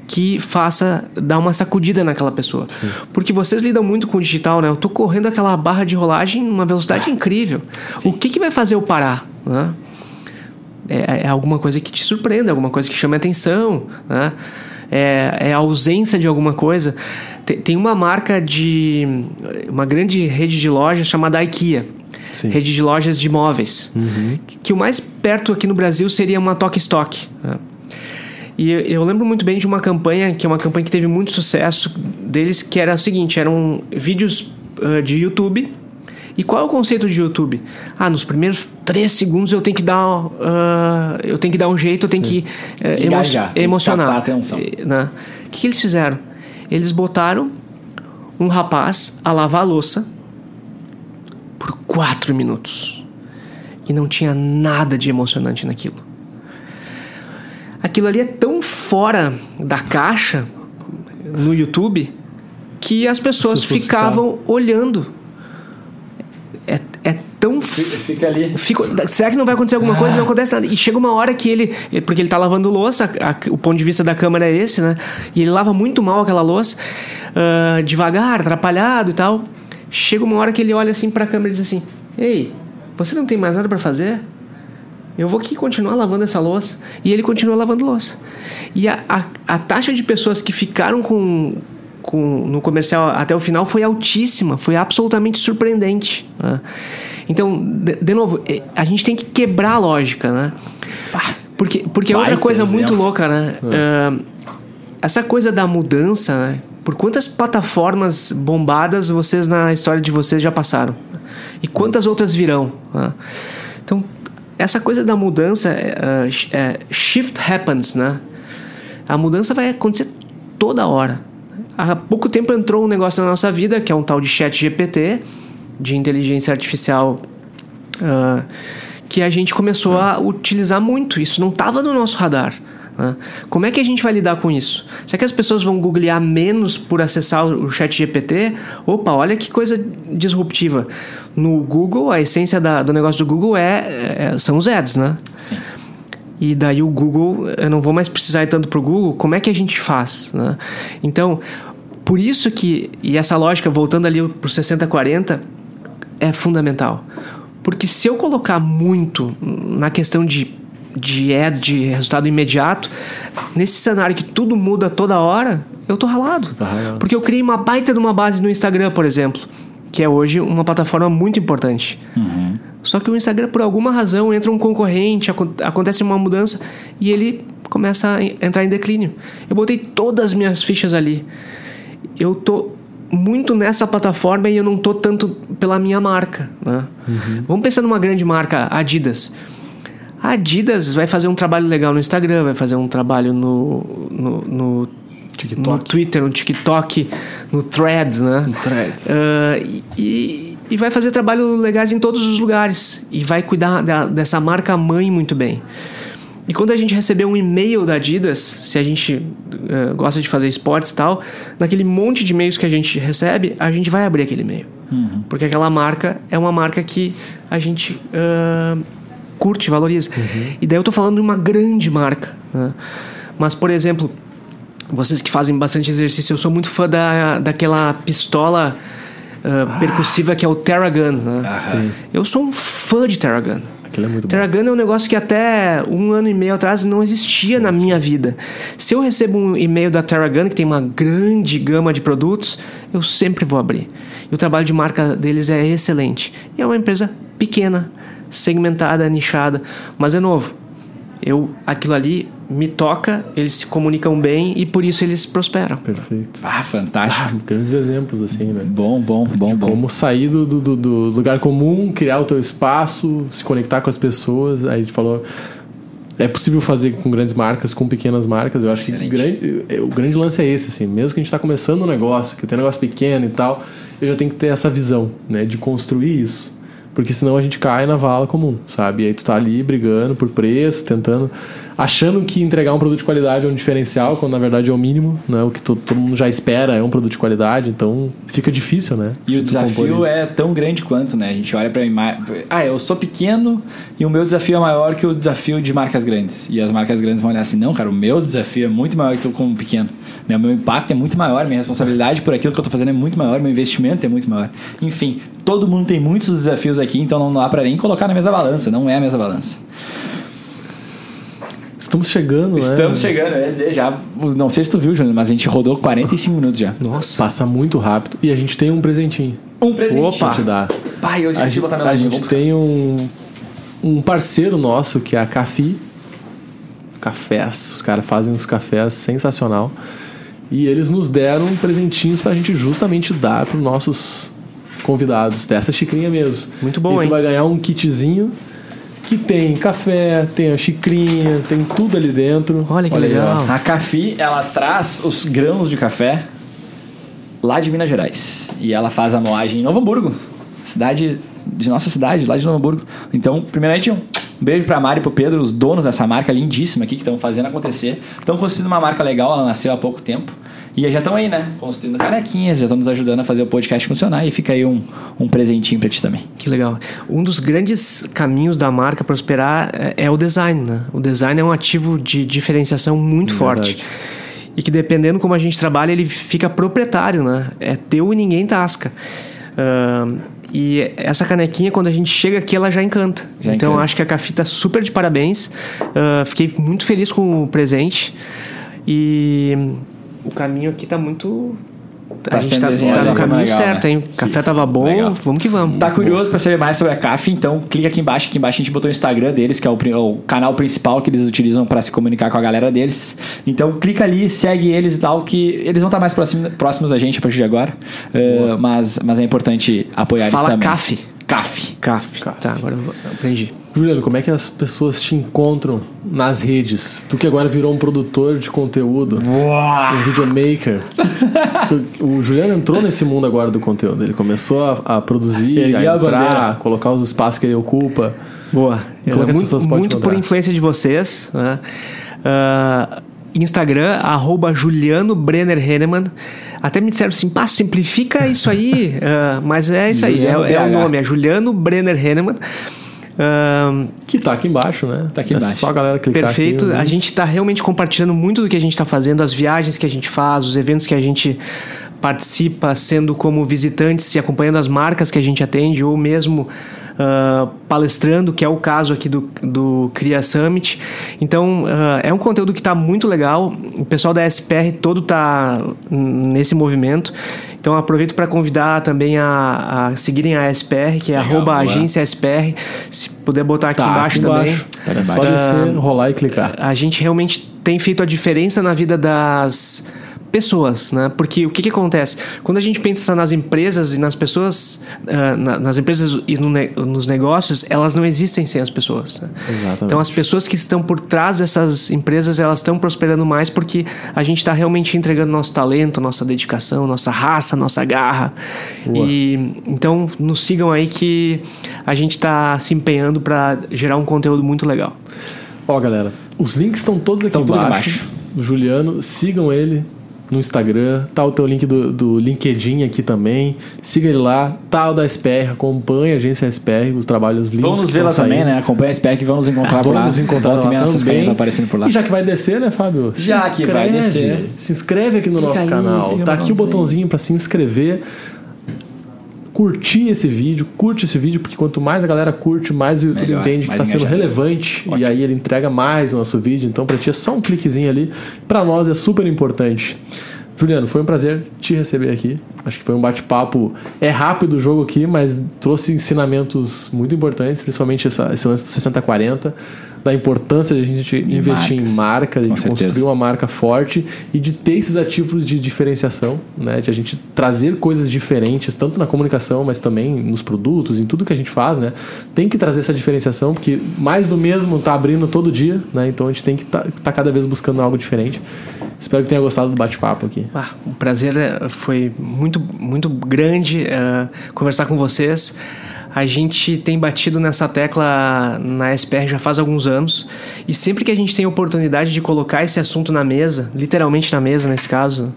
que faça dar uma sacudida naquela pessoa. Porque vocês lidam muito com o digital, né? Eu tô correndo aquela barra de rolagem numa velocidade incrível. O que, que vai fazer eu parar? Né? é, é alguma coisa que te surpreende, alguma coisa que chame a atenção, né? É, é a ausência de alguma coisa. Tem, tem uma marca de. uma grande rede de lojas chamada IKEA. Sim. Rede de lojas de móveis. Que, que o mais perto aqui no Brasil seria uma Tok Stock. né? E eu, lembro muito bem de uma campanha, que é uma campanha que teve muito sucesso deles, que era o seguinte: eram vídeos ah, de YouTube. E qual é o conceito de YouTube? Ah, nos primeiros três segundos eu tenho que dar, ah, eu tenho que dar um jeito, eu tenho que eh, emo- Engajar, que emocionar. a atenção. Eh, né? O que, que eles fizeram? Eles botaram um rapaz a lavar a louça por quatro minutos e não tinha nada de emocionante naquilo. Aquilo ali é tão fora da caixa no YouTube que as pessoas, As pessoas ficavam olhando. É, é tão Fica ali. Fico, será que não vai acontecer alguma coisa? Não acontece nada. E chega uma hora que ele. Porque ele tá lavando louça, a- a- o ponto de vista da câmera é esse, né? E ele lava muito mal aquela louça, ah, devagar, atrapalhado e tal. Chega uma hora que ele olha assim pra câmera e diz assim: Ei, você não tem mais nada pra fazer? Eu vou aqui continuar lavando essa louça. E ele continua lavando louça. E a, a, a taxa de pessoas que ficaram com, com, no comercial até o final foi altíssima, foi absolutamente surpreendente. né? Então, de, de novo, a gente tem que quebrar a lógica, né? Porque, porque é outra coisa muito louca, né? Ah, essa coisa da mudança, né? Por quantas plataformas bombadas vocês na história de vocês já passaram? E quantas outras virão? né? Então, essa coisa da mudança, é, é, é, shift happens, né? A mudança vai acontecer toda hora. Há pouco tempo entrou um negócio na nossa vida, que é um tal de chat GPT, de inteligência artificial, ah, que a gente começou a utilizar muito. Isso não estava no nosso radar. né? Como é que a gente vai lidar com isso? Será que as pessoas vão googlear menos por acessar o chat GPT? Opa, olha que coisa disruptiva. No Google, a essência da- do negócio do Google é, é- são os ads, né? Sim. E daí o Google, eu não vou mais precisar ir tanto pro Google, como é que a gente faz? Né? Então, por isso que, e essa lógica, voltando ali pro 60-40, é fundamental. Porque se eu colocar muito na questão de, de ad, de resultado imediato, nesse cenário que tudo muda toda hora, eu tô ralado. Tá ralado. Porque eu criei uma baita de uma base no Instagram, por exemplo, que é hoje uma plataforma muito importante. Só que o Instagram, por alguma razão, entra um concorrente, acon- acontece uma mudança e ele começa a en- entrar em declínio. Eu botei todas as minhas fichas ali. Eu tô muito nessa plataforma e eu não tô tanto pela minha marca. Né? Vamos pensar numa grande marca, Adidas. A Adidas vai fazer um trabalho legal no Instagram, vai fazer um trabalho no, no, no, TikTok. no Twitter, no TikTok, no Threads, né? Threads. Ah, e, e vai fazer trabalho legais em todos os lugares. E vai cuidar da- dessa marca mãe muito bem. e quando a gente receber um e-mail da Adidas, se a gente uh, gosta de fazer esportes e tal, naquele monte de e-mails que a gente recebe, a gente vai abrir aquele e-mail. Uhum. Porque aquela marca é uma marca que a gente uh, curte, valoriza. Uhum. E daí eu tô falando de uma grande marca. Né? Mas, por exemplo, vocês que fazem bastante exercício, eu sou muito fã da, daquela pistola uh, ah. percussiva que é o Terragun. Né? Sim. Eu sou um fã de Terragun. Aquilo é muito bom. Terragun é um negócio que até um ano e meio atrás não existia na minha vida. Se eu recebo um e-mail da Terragun, que tem uma grande gama de produtos, eu sempre vou abrir. E o trabalho de marca deles é excelente. E é uma empresa pequena, segmentada, nichada, mas é novo. Eu, aquilo ali me toca, eles se comunicam bem e por isso eles prosperam. Perfeito. Ah, fantástico. Ah, grandes exemplos, assim, né? Bom, bom, bom, De bom. como sair do, do, do lugar comum, criar o teu espaço, se conectar com as pessoas. Aí a gente falou. É possível fazer com grandes marcas, com pequenas marcas. Eu acho Excelente. que grande, o grande lance é esse, assim. Mesmo que a gente está começando um negócio, que eu tenho um negócio pequeno e tal, eu já tenho que ter essa visão, né? De construir isso. Porque senão a gente cai na vala comum, sabe? E aí tu tá ali brigando por preço, tentando. Achando que entregar um produto de qualidade é um diferencial, quando na verdade é o mínimo, né? O que to- todo mundo já espera é um produto de qualidade, então fica difícil, né? E o desafio é tão grande quanto, né? A gente olha pra imagem. Ah, eu sou pequeno e o meu desafio é maior que o desafio de marcas grandes. E as marcas grandes vão olhar assim: não, cara, o meu desafio é muito maior que tu como pequeno. Né? O meu impacto é muito maior, minha responsabilidade por aquilo que eu tô fazendo é muito maior, meu investimento é muito maior. Enfim, todo mundo tem muitos desafios aqui, então não dá pra nem colocar na mesma balança. Não é a mesma balança. Estamos chegando, né? Estamos chegando, eu ia dizer já. Não sei se tu viu, Júnior, mas a gente rodou 45 minutos já. Nossa. Passa muito rápido. E a gente tem um presentinho Um presente. Opa. pra te dar. Pai, eu A esqueci de gente, botar meu a gente vamos tem um, um parceiro nosso que é a Cafi. Cafés. Os caras fazem uns cafés sensacional. E eles nos deram presentinhos pra gente justamente dar pros nossos convidados dessa xicrinha mesmo. Muito bom, e tu hein? vai ganhar um kitzinho que tem café, tem a xicrinha, tem tudo ali dentro. Olha que aí, legal. ó. A Cafi, ela traz os grãos de café lá de Minas Gerais. E ela faz a moagem em Novo Hamburgo, cidade de nossa cidade, lá de Novo Hamburgo. Então, primeiramente, um beijo pra Mari e pro Pedro, os donos dessa marca lindíssima aqui que estão fazendo acontecer. Estão construindo uma marca legal, ela nasceu há pouco tempo. E já estão aí, né? Construindo canequinhas, já estão nos ajudando a fazer o podcast funcionar. E fica aí um, um presentinho pra ti também. Que legal. Um dos grandes caminhos da marca prosperar é, é o design, né? O design é um ativo de diferenciação muito forte. Verdade. E que dependendo como a gente trabalha, ele fica proprietário, né? É teu e ninguém tasca. Ahn, e essa canequinha, quando a gente chega aqui, ela já encanta. Já então, encanta. acho que a Cafi tá super de parabéns. Ah, fiquei muito feliz com o presente. E o caminho aqui tá muito... Tá a gente sendo tá, tá no caminho legal, certo, hein? O café tava bom, Legal. vamos que vamos. Tá curioso pra saber mais sobre a CAF? Então clica aqui embaixo. Aqui embaixo a gente botou o Instagram deles, que é o, o canal principal que eles utilizam pra se comunicar com a galera deles. Então clica ali, segue eles e tal, que eles vão estar mais próximos, próximos da gente a partir de agora. Uh, mas, mas é importante apoiar Fala eles também. CAF. CAF. CAF. Tá, agora eu aprendi. Juliano, como é que as pessoas te encontram nas redes? Tu que agora virou um produtor de conteúdo, um videomaker. O Juliano entrou nesse mundo agora do conteúdo. Ele começou a, a produzir, a a entrar, bandeira. colocar os espaços que ele ocupa. Boa. Como é que as muito pessoas podem muito por influência de vocês. Né? Ah, Instagram, arroba Juliano Brenner Henneman. Até me disseram assim, pá, simplifica isso aí. Ah, mas é isso aí, é, é o nome, é Juliano Brenner Henneman. Ah, Que tá aqui embaixo, né? Tá aqui é embaixo. só a galera clicar Perfeito. aqui. a gente está realmente compartilhando muito do que a gente está fazendo, as viagens que a gente faz, os eventos que a gente participa, sendo como visitantes e acompanhando as marcas que a gente atende, ou mesmo ah, palestrando, que é o caso aqui do, do Cria Summit. Então, ah, é um conteúdo que está muito legal. O pessoal da SPR todo está nesse movimento. Então, aproveito para convidar também a, a seguirem a SPR, que é Legal, agência SPR. Se puder botar aqui Tá, embaixo aqui também. embaixo. É só Ah, descer, rolar e clicar. a gente realmente tem feito a diferença na vida das pessoas, né? Porque o que, que acontece? Quando a gente pensa nas empresas e nas pessoas, ah, na- nas empresas e no ne- nos negócios, elas não existem sem as pessoas. né? Então as pessoas que estão por trás dessas empresas, elas estão prosperando mais porque a gente está realmente entregando nosso talento, nossa dedicação, nossa raça, nossa garra. E então nos sigam aí que a gente está se empenhando para gerar um conteúdo muito legal. Ó, galera, os links estão todos aqui Estão embaixo. embaixo. Juliano, sigam ele no Instagram. Tá o teu link do, do LinkedIn aqui também. Siga ele lá. Tá o da SPR, acompanha a agência SPR, os trabalhos lindos. Vão nos que ver lá estão também, saindo. né? Acompanha a SPEC e vão nos encontrar por lá. Vamos nos encontrar Volta lá também. carinhas aparecendo por lá. E já que vai descer, né, Fábio? Se Já que vai descer. Se inscreve aqui no Clica nosso aí, canal. Tá no aqui o botãozinho. botãozinho para se inscrever. Curtir esse vídeo, curte esse vídeo, porque quanto mais a galera curte, mais o YouTube Melhor, entende que está sendo relevante e aí ele entrega mais o nosso vídeo. Então, para ti é só um cliquezinho ali. Para nós é super importante. Juliano, foi um prazer te receber aqui. Acho que foi um bate-papo. É rápido o jogo aqui, mas trouxe ensinamentos muito importantes, principalmente essa, esse lance do 60-40, da importância de a gente investir marcas. em marca, de Com construir certeza. uma marca forte e de ter esses ativos de diferenciação, né? De a gente trazer coisas diferentes, tanto na comunicação, mas também nos produtos, em tudo que a gente faz, né? Tem que trazer essa diferenciação, porque mais do mesmo tá abrindo todo dia, né? Então a gente tem que estar tá, cada vez buscando algo diferente. Espero que tenha gostado do bate-papo aqui. Ah, o prazer eh, foi muito, muito grande eh, conversar com vocês. A gente tem batido nessa tecla na SPR já faz alguns anos e sempre que a gente tem a oportunidade de colocar esse assunto na mesa, literalmente na mesa nesse caso,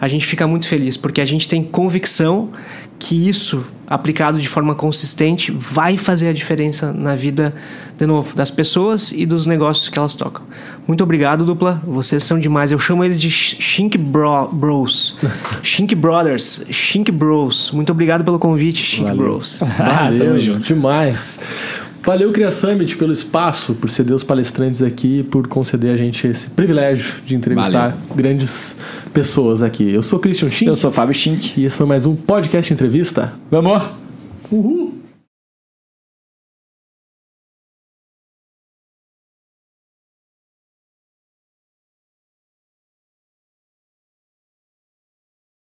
a gente fica muito feliz porque a gente tem convicção que isso aplicado de forma consistente vai fazer a diferença na vida de novo das pessoas e dos negócios que elas tocam. Muito obrigado, dupla. Vocês são demais. Eu chamo eles de Shink Bro Bros. Shink Brothers, Shink Bros. Muito obrigado pelo convite, Shink Valeu. Bros. Ah, Valeu, tamo junto. demais. Valeu, Cria Summit, pelo espaço, por ceder os palestrantes aqui, por conceder a gente esse privilégio de entrevistar Valeu. grandes pessoas aqui. Eu sou Christian Schink Eu sou o Fábio Schink. e esse foi mais um podcast entrevista. Vamos! Uhul!